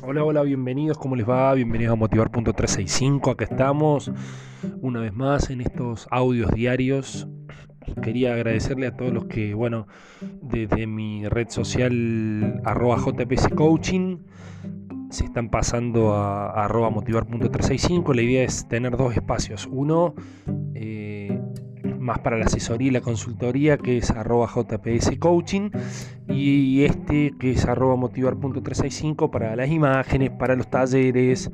Hola, hola, bienvenidos, ¿cómo les va? Bienvenidos a Motivar.365, acá estamos una vez más en estos audios diarios. Quería agradecerle a todos los que, bueno, desde mi red social arroba JPS Coaching se están pasando a, a arroba motivar.365. La idea es tener dos espacios. Uno, eh, más para la asesoría y la consultoría, que es arroba JPS Coaching, y este que es arroba motivar.365 para las imágenes, para los talleres.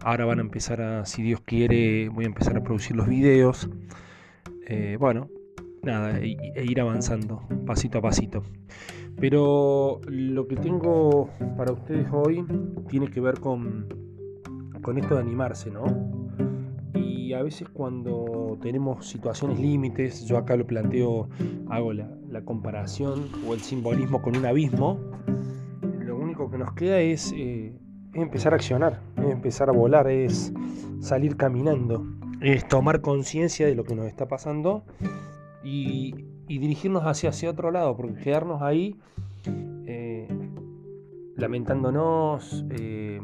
Ahora van a empezar a, si Dios quiere, voy a empezar a producir los videos. Eh, bueno, nada, e, e, ir avanzando pasito a pasito. Pero lo que tengo para ustedes hoy tiene que ver con, con esto de animarse, ¿no? A veces cuando tenemos situaciones límites, yo acá lo planteo, hago la, comparación o el simbolismo con un abismo, lo único que nos queda es, eh, empezar a accionar, es empezar a volar, es salir caminando, es tomar conciencia de lo que nos está pasando y, dirigirnos hacia, hacia otro lado, porque quedarnos ahí eh, lamentándonos, eh,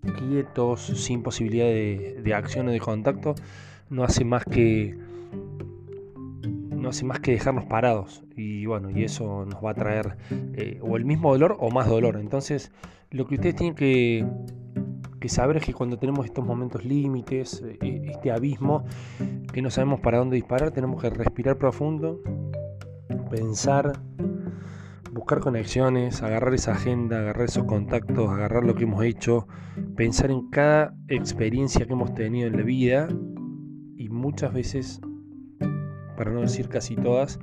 quietos, sin posibilidad de, acción o de contacto, no hace más que no hace más que dejarnos parados. Y bueno y eso nos va a traer eh, o el mismo dolor o más dolor. Entonces lo que ustedes tienen que, que saber es que cuando tenemos estos momentos límites eh, este abismo que no sabemos para dónde disparar tenemos que respirar profundo pensar buscar conexiones, agarrar esa agenda, agarrar esos contactos, agarrar lo que hemos hecho, pensar en cada experiencia que hemos tenido en la vida y muchas veces, para no decir casi todas,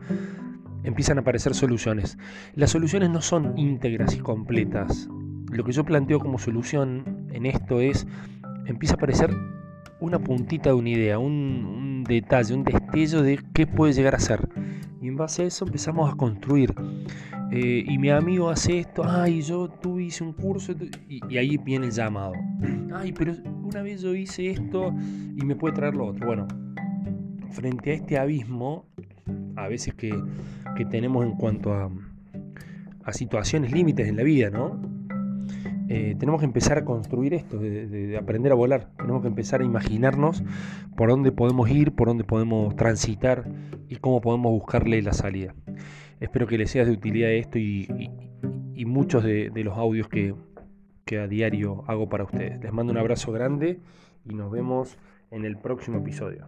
empiezan a aparecer soluciones. Las soluciones no son íntegras y completas. Lo que yo planteo como solución en esto es, empieza a aparecer una puntita de una idea, un, un detalle, un destello de qué puede llegar a ser. Y en base a eso empezamos a construir. Eh, y mi amigo hace esto, ay, yo tú hice un curso, y, ahí viene el llamado. Ay, pero una vez yo hice esto y me puede traer lo otro. Bueno, frente a este abismo, a veces que, tenemos en cuanto a, a situaciones límites en la vida, ¿no? Eh, tenemos que empezar a construir esto, de, aprender a volar. Tenemos que empezar a imaginarnos por dónde podemos ir, por dónde podemos transitar y cómo podemos buscarle la salida. Espero que les sea de utilidad esto y, muchos de, los audios que, que a diario hago para ustedes. Les mando un abrazo grande y nos vemos en el próximo episodio.